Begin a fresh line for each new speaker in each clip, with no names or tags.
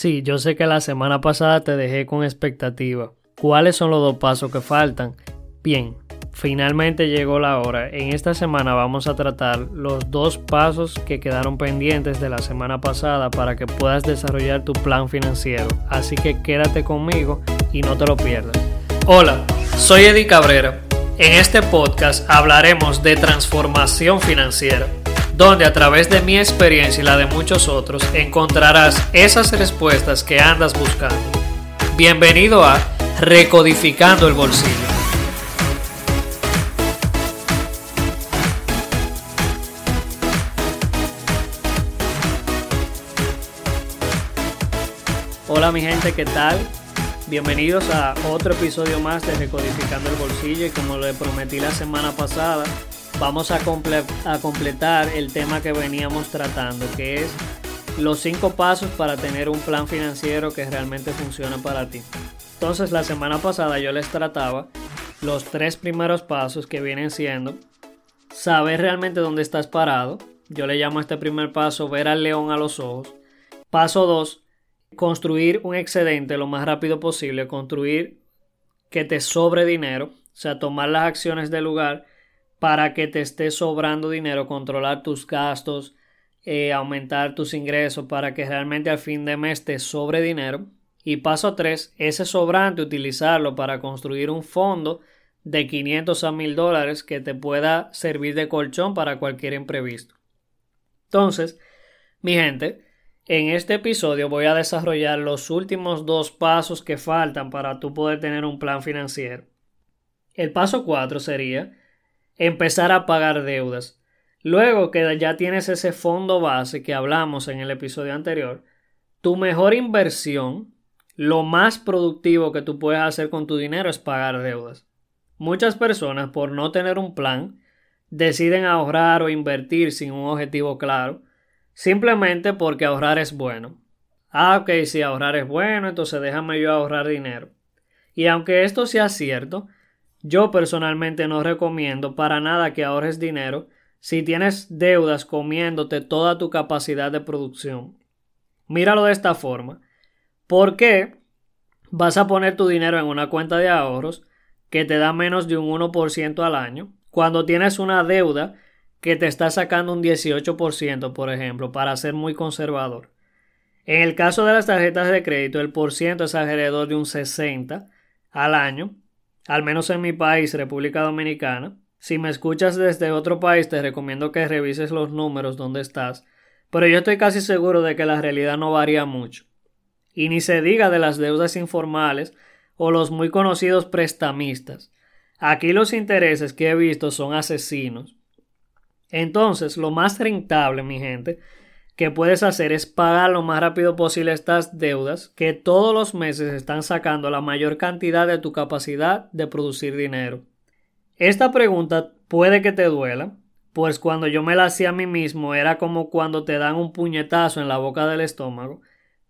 Sí, yo sé que la semana pasada te dejé con expectativa. ¿Cuáles son los dos pasos que faltan? Bien, finalmente llegó la hora. En esta semana vamos a tratar los dos pasos que quedaron pendientes de la semana pasada para que puedas desarrollar tu plan financiero. Así que quédate conmigo y no te lo pierdas. Hola, soy Eddie Cabrera. En este podcast hablaremos de transformación financiera donde a través de mi experiencia y la de muchos otros encontrarás esas respuestas que andas buscando. Bienvenido a Recodificando el Bolsillo. Hola mi gente, ¿qué tal? Bienvenidos a otro episodio más de Recodificando el Bolsillo y como le prometí la semana pasada, vamos a, completar el tema que veníamos tratando, que es los cinco pasos para tener un plan financiero que realmente funcione para ti. Entonces la semana pasada yo les trataba los tres primeros pasos que vienen siendo saber realmente dónde estás parado. Yo le llamo a este primer paso ver al león a los ojos. Paso 2, construir un excedente lo más rápido posible, construir que te sobre dinero, o sea, tomar las acciones del lugar para que te esté sobrando dinero, controlar tus gastos, eh, aumentar tus ingresos para que realmente al fin de mes te sobre dinero. Y paso 3, ese sobrante utilizarlo para construir un fondo de 500 a 1000 dólares que te pueda servir de colchón para cualquier imprevisto. Entonces, mi gente, en este episodio voy a desarrollar los últimos dos pasos que faltan para tú poder tener un plan financiero. El paso 4 sería empezar a pagar deudas. Luego que ya tienes ese fondo base que hablamos en el episodio anterior, tu mejor inversión, lo más productivo que tú puedes hacer con tu dinero es pagar deudas. Muchas personas, por no tener un plan, deciden ahorrar o invertir sin un objetivo claro, simplemente porque ahorrar es bueno. Ah, ok, si ahorrar es bueno, entonces déjame yo ahorrar dinero. Y aunque esto sea cierto, yo personalmente no recomiendo para nada que ahorres dinero si tienes deudas comiéndote toda tu capacidad de producción. Míralo de esta forma. ¿Por qué vas a poner tu dinero en una cuenta de ahorros que te da menos de un 1% al año cuando tienes una deuda que te está sacando un 18%, por ejemplo, para ser muy conservador? En el caso de las tarjetas de crédito, el por ciento es alrededor de un 60 al año al menos en mi país, República Dominicana. Si me escuchas desde otro país, te recomiendo que revises los números donde estás, pero yo estoy casi seguro de que la realidad no varía mucho. Y ni se diga de las deudas informales o los muy conocidos prestamistas. Aquí los intereses que he visto son asesinos. Entonces, lo más rentable, mi gente, que puedes hacer es pagar lo más rápido posible estas deudas que todos los meses están sacando la mayor cantidad de tu capacidad de producir dinero. Esta pregunta puede que te duela, pues cuando yo me la hacía a mí mismo era como cuando te dan un puñetazo en la boca del estómago,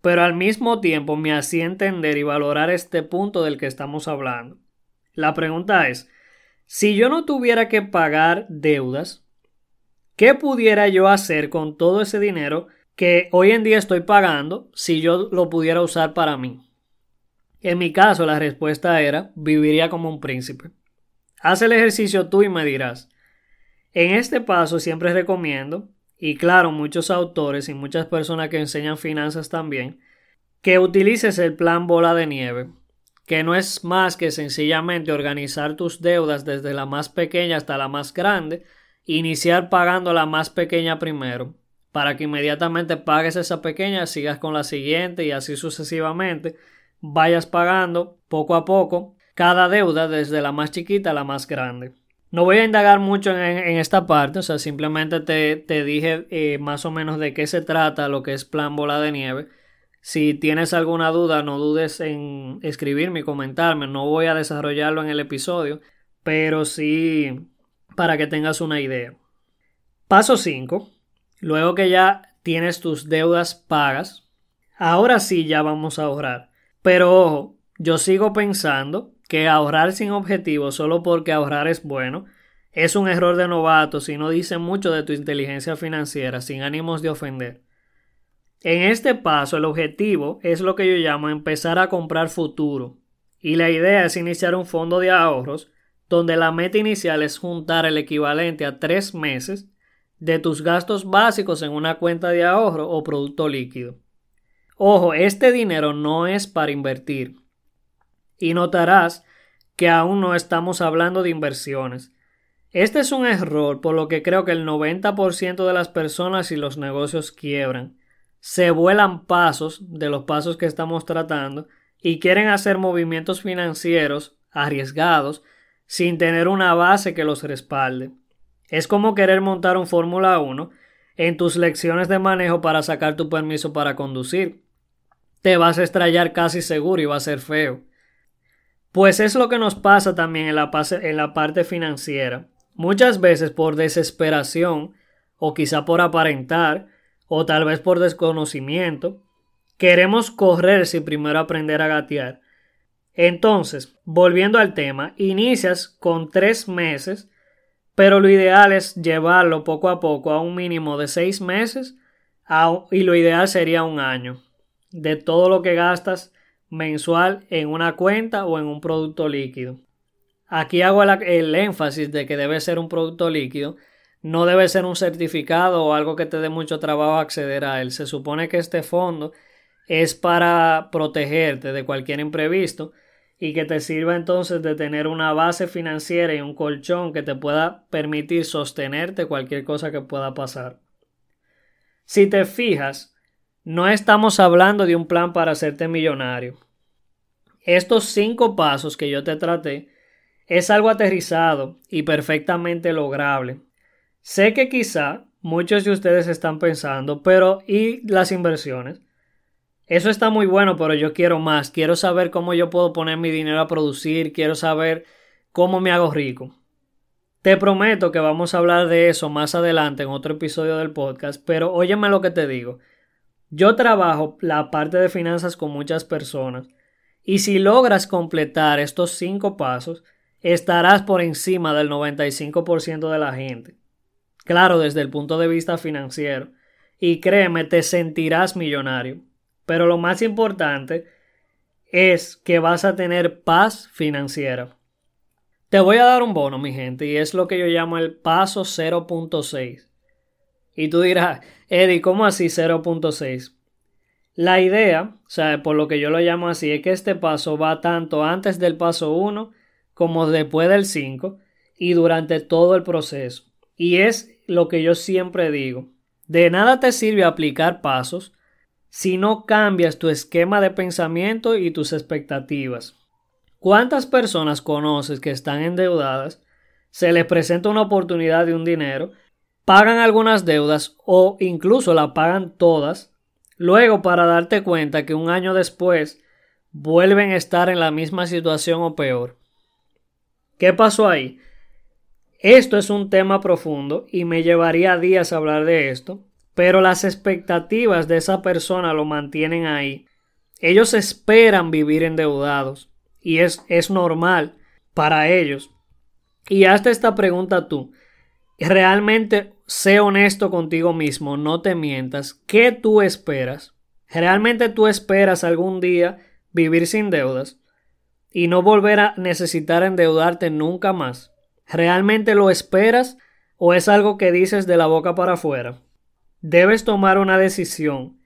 pero al mismo tiempo me hacía entender y valorar este punto del que estamos hablando. La pregunta es, si yo no tuviera que pagar deudas, ¿Qué pudiera yo hacer con todo ese dinero que hoy en día estoy pagando si yo lo pudiera usar para mí? En mi caso, la respuesta era viviría como un príncipe. Haz el ejercicio tú y me dirás. En este paso siempre recomiendo, y claro, muchos autores y muchas personas que enseñan finanzas también, que utilices el plan bola de nieve, que no es más que sencillamente organizar tus deudas desde la más pequeña hasta la más grande, iniciar pagando la más pequeña primero, para que inmediatamente pagues esa pequeña, sigas con la siguiente y así sucesivamente, vayas pagando poco a poco cada deuda desde la más chiquita a la más grande. No voy a indagar mucho en, esta parte, o sea, simplemente te, dije eh, más o menos de qué se trata lo que es plan bola de nieve. Si tienes alguna duda, no dudes en escribirme y comentarme. No voy a desarrollarlo en el episodio, pero sí para que tengas una idea. Paso 5. Luego que ya tienes tus deudas pagas, ahora sí ya vamos a ahorrar. Pero ojo, yo sigo pensando que ahorrar sin objetivo solo porque ahorrar es bueno es un error de novato si no dice mucho de tu inteligencia financiera sin ánimos de ofender. En este paso el objetivo es lo que yo llamo empezar a comprar futuro. Y la idea es iniciar un fondo de ahorros donde la meta inicial es juntar el equivalente a tres meses de tus gastos básicos en una cuenta de ahorro o producto líquido. Ojo, este dinero no es para invertir. Y notarás que aún no estamos hablando de inversiones. Este es un error por lo que creo que el 90% de las personas y los negocios quiebran. Se vuelan pasos de los pasos que estamos tratando y quieren hacer movimientos financieros arriesgados sin tener una base que los respalde. Es como querer montar un Fórmula 1 en tus lecciones de manejo para sacar tu permiso para conducir. Te vas a estrellar casi seguro y va a ser feo. Pues es lo que nos pasa también en la, en la parte financiera. Muchas veces por desesperación, o quizá por aparentar, o tal vez por desconocimiento, queremos correr sin primero aprender a gatear. Entonces, volviendo al tema, inicias con tres meses, pero lo ideal es llevarlo poco a poco a un mínimo de seis meses y lo ideal sería un año de todo lo que gastas mensual en una cuenta o en un producto líquido. Aquí hago el énfasis de que debe ser un producto líquido, no debe ser un certificado o algo que te dé mucho trabajo acceder a él. Se supone que este fondo es para protegerte de cualquier imprevisto y que te sirva entonces de tener una base financiera y un colchón que te pueda permitir sostenerte cualquier cosa que pueda pasar. Si te fijas, no estamos hablando de un plan para hacerte millonario. Estos cinco pasos que yo te traté es algo aterrizado y perfectamente lograble. Sé que quizá muchos de ustedes están pensando, pero ¿y las inversiones? Eso está muy bueno, pero yo quiero más. Quiero saber cómo yo puedo poner mi dinero a producir. Quiero saber cómo me hago rico. Te prometo que vamos a hablar de eso más adelante en otro episodio del podcast, pero óyeme lo que te digo. Yo trabajo la parte de finanzas con muchas personas y si logras completar estos cinco pasos, estarás por encima del 95% de la gente. Claro, desde el punto de vista financiero. Y créeme, te sentirás millonario. Pero lo más importante es que vas a tener paz financiera. Te voy a dar un bono, mi gente, y es lo que yo llamo el paso 0.6. Y tú dirás, Eddie, ¿cómo así 0.6? La idea, o sea, por lo que yo lo llamo así, es que este paso va tanto antes del paso 1 como después del 5 y durante todo el proceso. Y es lo que yo siempre digo. De nada te sirve aplicar pasos si no cambias tu esquema de pensamiento y tus expectativas. ¿Cuántas personas conoces que están endeudadas? Se les presenta una oportunidad de un dinero, pagan algunas deudas o incluso la pagan todas, luego para darte cuenta que un año después vuelven a estar en la misma situación o peor. ¿Qué pasó ahí? Esto es un tema profundo y me llevaría días hablar de esto, pero las expectativas de esa persona lo mantienen ahí. Ellos esperan vivir endeudados y es, es normal para ellos. Y hazte esta pregunta tú. Realmente sé honesto contigo mismo, no te mientas. ¿Qué tú esperas? ¿Realmente tú esperas algún día vivir sin deudas? y no volver a necesitar endeudarte nunca más? ¿Realmente lo esperas o es algo que dices de la boca para afuera? Debes tomar una decisión.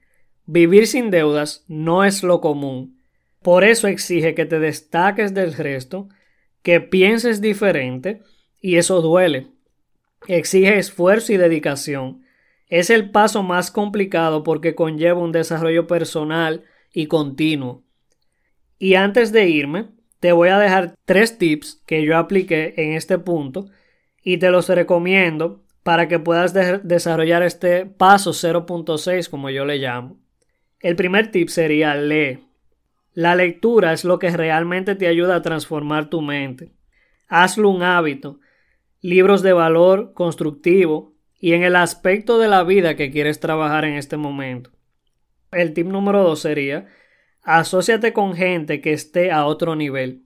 Vivir sin deudas no es lo común. Por eso exige que te destaques del resto, que pienses diferente, y eso duele. Exige esfuerzo y dedicación. Es el paso más complicado porque conlleva un desarrollo personal y continuo. Y antes de irme, te voy a dejar tres tips que yo apliqué en este punto y te los recomiendo para que puedas desarrollar este paso 0.6 como yo le llamo. El primer tip sería lee. La lectura es lo que realmente te ayuda a transformar tu mente. Hazlo un hábito. Libros de valor constructivo y en el aspecto de la vida que quieres trabajar en este momento. El tip número dos sería Asociate con gente que esté a otro nivel.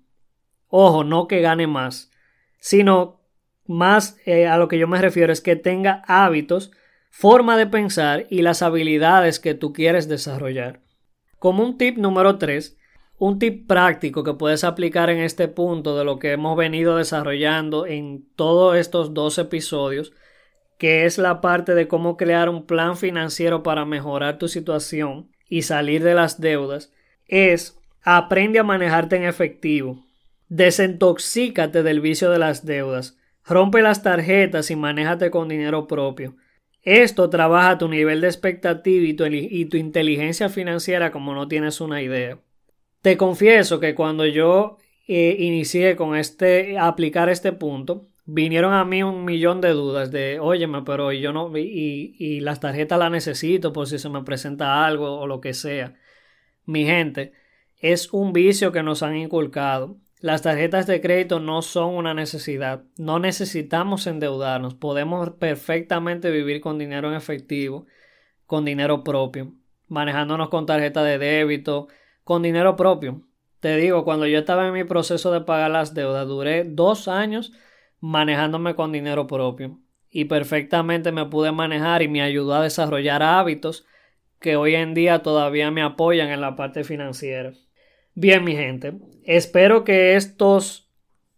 Ojo, no que gane más, sino más eh, a lo que yo me refiero es que tenga hábitos forma de pensar y las habilidades que tú quieres desarrollar. Como un tip número 3, un tip práctico que puedes aplicar en este punto de lo que hemos venido desarrollando en todos estos dos episodios, que es la parte de cómo crear un plan financiero para mejorar tu situación y salir de las deudas, es aprende a manejarte en efectivo. Desintoxícate del vicio de las deudas. Rompe las tarjetas y manéjate con dinero propio. Esto trabaja tu nivel de expectativa y tu, inteligencia financiera como no tienes una idea. Te confieso que cuando yo eh, inicié con este, aplicar este punto, vinieron a mí un millón de dudas de, óyeme, pero yo no, y, y las tarjetas las necesito por si se me presenta algo o lo que sea. Mi gente, es un vicio que nos han inculcado. Las tarjetas de crédito no son una necesidad. No necesitamos endeudarnos. Podemos perfectamente vivir con dinero en efectivo, con dinero propio, manejándonos con tarjeta de débito, con dinero propio. Te digo, cuando yo estaba en mi proceso de pagar las deudas, duré dos años manejándome con dinero propio y perfectamente me pude manejar y me ayudó a desarrollar hábitos que hoy en día todavía me apoyan en la parte financiera. Bien, mi gente, espero que estos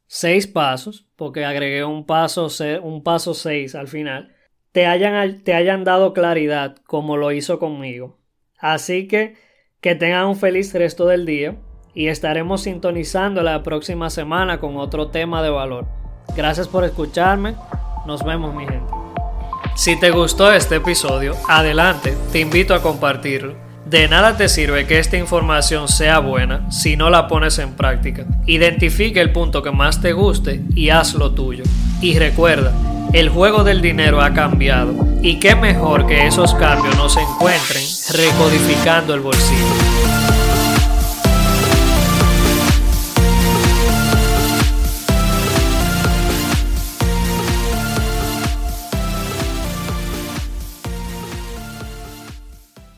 seis pasos, porque agregué un paso, un paso seis al final, te hayan, te hayan dado claridad como lo hizo conmigo. Así que que tengan un feliz resto del día y estaremos sintonizando la próxima semana con otro tema de valor. Gracias por escucharme. Nos vemos mi gente. Si te gustó este episodio, adelante, te invito a compartirlo. De nada te sirve que esta información sea buena si no la pones en práctica. Identifique el punto que más te guste y hazlo tuyo. Y recuerda, el juego del dinero ha cambiado y qué mejor que esos cambios no se encuentren recodificando el bolsillo.